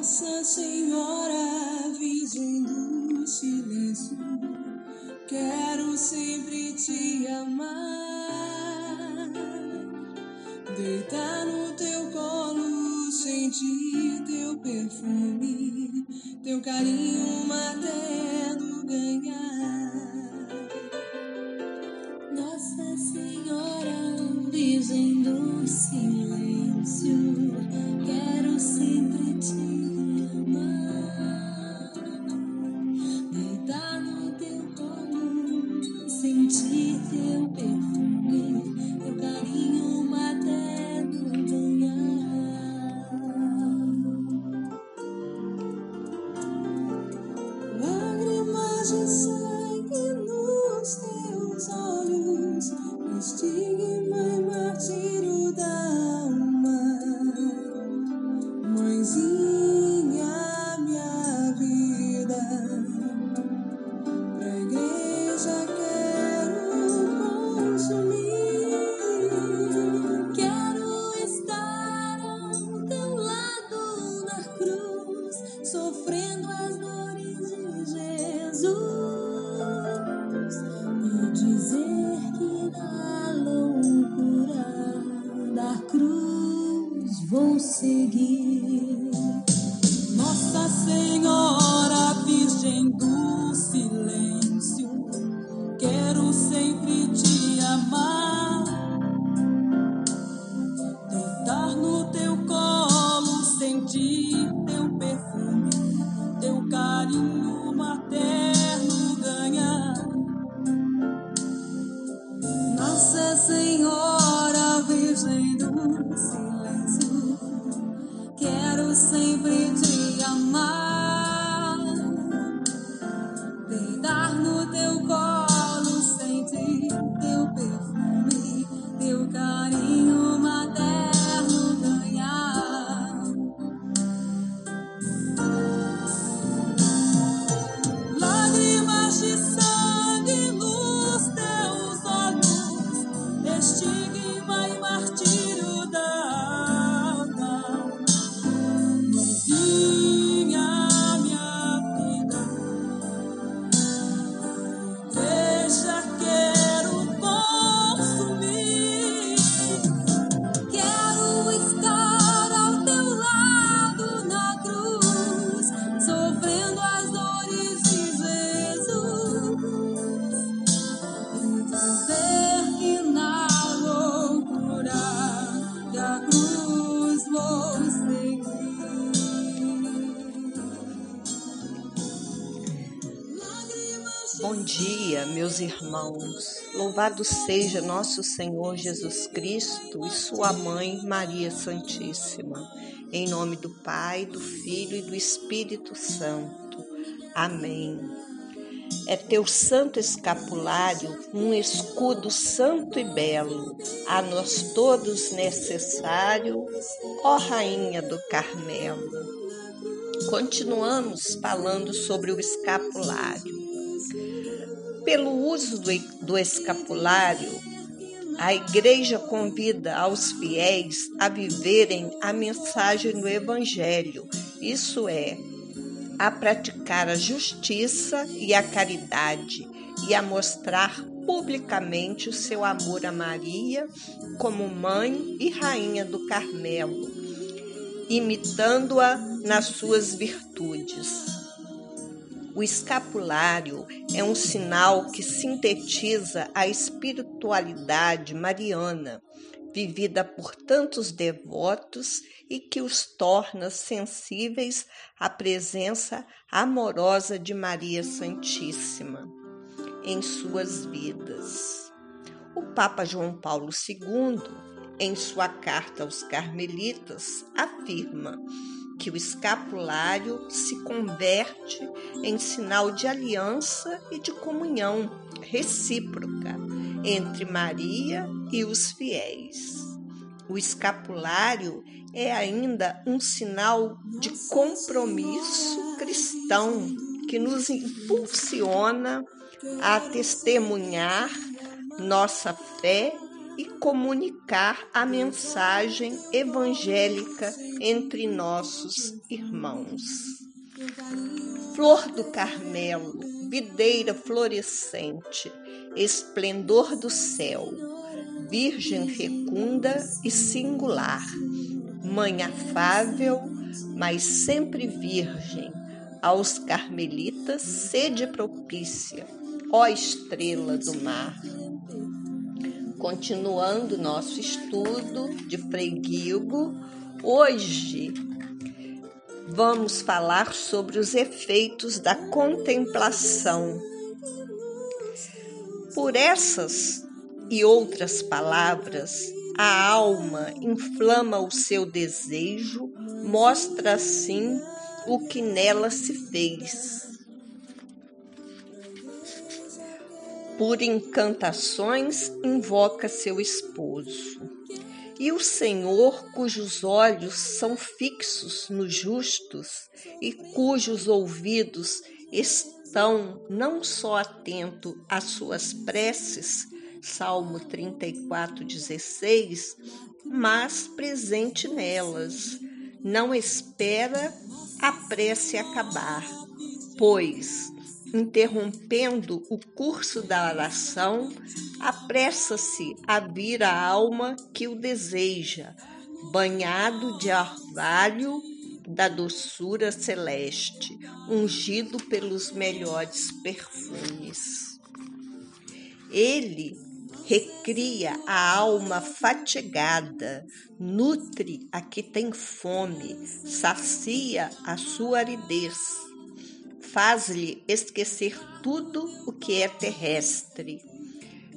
Nossa Senhora, Virgem do Silêncio, quero sempre te amar. Deitar no teu colo, sentir teu perfume, teu carinho materno ganhar. Nossa Senhora, Virgem do Silêncio, quero sempre te just quero sempre te dia, meus irmãos. Louvado seja nosso Senhor Jesus Cristo e sua mãe Maria Santíssima. Em nome do Pai, do Filho e do Espírito Santo. Amém. É teu santo escapulário um escudo santo e belo, a nós todos necessário, ó Rainha do Carmelo. Continuamos falando sobre o escapulário. Pelo uso do, escapulário, a Igreja convida aos fiéis a viverem a mensagem do Evangelho, isso é, a praticar a justiça e a caridade e a mostrar publicamente o seu amor a Maria como mãe e rainha do Carmelo, imitando-a nas suas virtudes. O escapulário é um sinal que sintetiza a espiritualidade mariana, vivida por tantos devotos e que os torna sensíveis à presença amorosa de Maria Santíssima em suas vidas. O Papa João Paulo II, em sua carta aos Carmelitas, afirma que o escapulário se converte em sinal de aliança e de comunhão recíproca entre Maria e os fiéis. O escapulário é ainda um sinal de compromisso cristão que nos impulsiona a testemunhar nossa fé e comunicar a mensagem evangélica entre nossos irmãos. Flor do Carmelo, videira florescente, esplendor do céu, virgem fecunda e singular, mãe afável, mas sempre virgem, aos carmelitas sede propícia, ó estrela do mar. Continuando nosso estudo de Frei Guigo, hoje vamos falar sobre os efeitos da contemplação. Por essas e outras palavras, a alma inflama o seu desejo, mostra assim o que nela se fez. Por encantações, invoca seu esposo. E o Senhor, cujos olhos são fixos nos justos e cujos ouvidos estão não só atentos às suas preces, Salmo 34, 16, mas presente nelas. Não espera a prece acabar, pois, interrompendo o curso da oração, apressa-se a vir a alma que o deseja, banhado de orvalho da doçura celeste, ungido pelos melhores perfumes. Ele recria a alma fatigada, nutre a que tem fome, sacia a sua aridez, faz-lhe esquecer tudo o que é terrestre,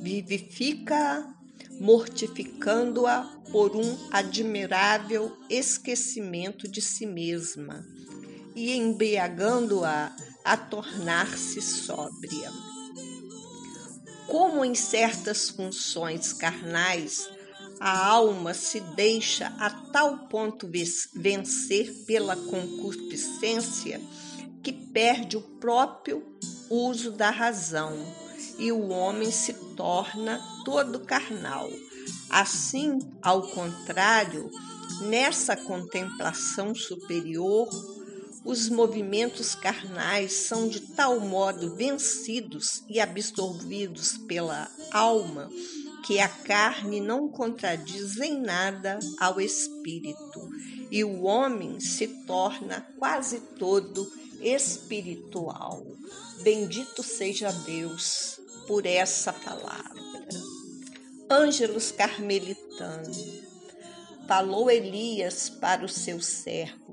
vivifica-a, mortificando-a por um admirável esquecimento de si mesma e embriagando-a a tornar-se sóbria. Como em certas funções carnais a alma se deixa a tal ponto vencer pela concupiscência que perde o próprio uso da razão e o homem se torna todo carnal. Assim, ao contrário, nessa contemplação superior, os movimentos carnais são de tal modo vencidos e absorvidos pela alma que a carne não contradiz em nada ao espírito e o homem se torna quase todo espiritual. Bendito seja Deus por essa palavra. Ângelos carmelitano, falou Elias para o seu servo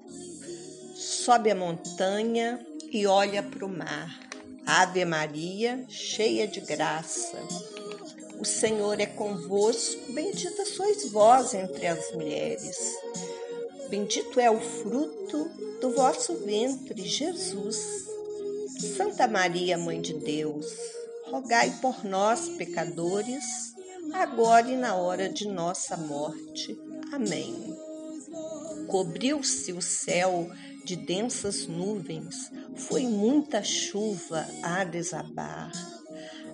sobe a montanha e olha para o mar. Ave Maria, cheia de graça. O Senhor é convosco, bendita sois vós entre as mulheres. Bendito é o fruto do vosso ventre, Jesus. Santa Maria, Mãe de Deus, rogai por nós, pecadores, agora e na hora de nossa morte. Amém. Cobriu-se o céu de densas nuvens, foi muita chuva a desabar.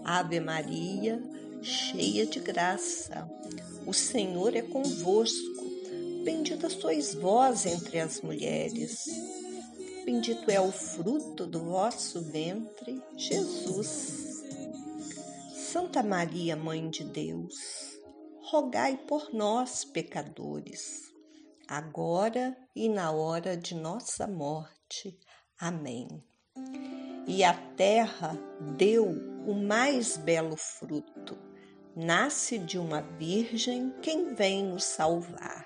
Ave Maria, cheia de graça, o Senhor é convosco. Bendita sois vós entre as mulheres. Bendito é o fruto do vosso ventre, Jesus. Santa Maria, Mãe de Deus, rogai por nós, pecadores agora e na hora de nossa morte. Amém. E a terra deu o mais belo fruto. Nasce de uma virgem quem vem nos salvar.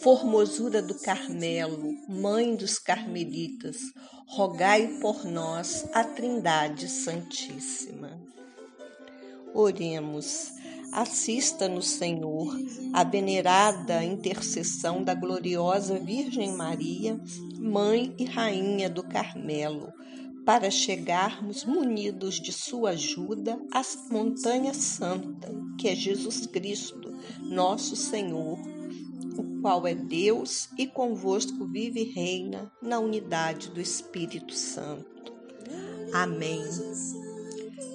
Formosura do Carmelo, Mãe dos Carmelitas, rogai por nós a Trindade Santíssima. Oremos. Assista-nos, Senhor, a venerada intercessão da gloriosa Virgem Maria, Mãe e Rainha do Carmelo para chegarmos munidos de sua ajuda à montanha santa, que é Jesus Cristo, nosso Senhor, o qual é Deus e convosco vive e reina na unidade do Espírito Santo. Amém.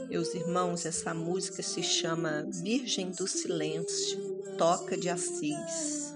Meus irmãos, essa música se chama Virgem do Silêncio, toca de Assis.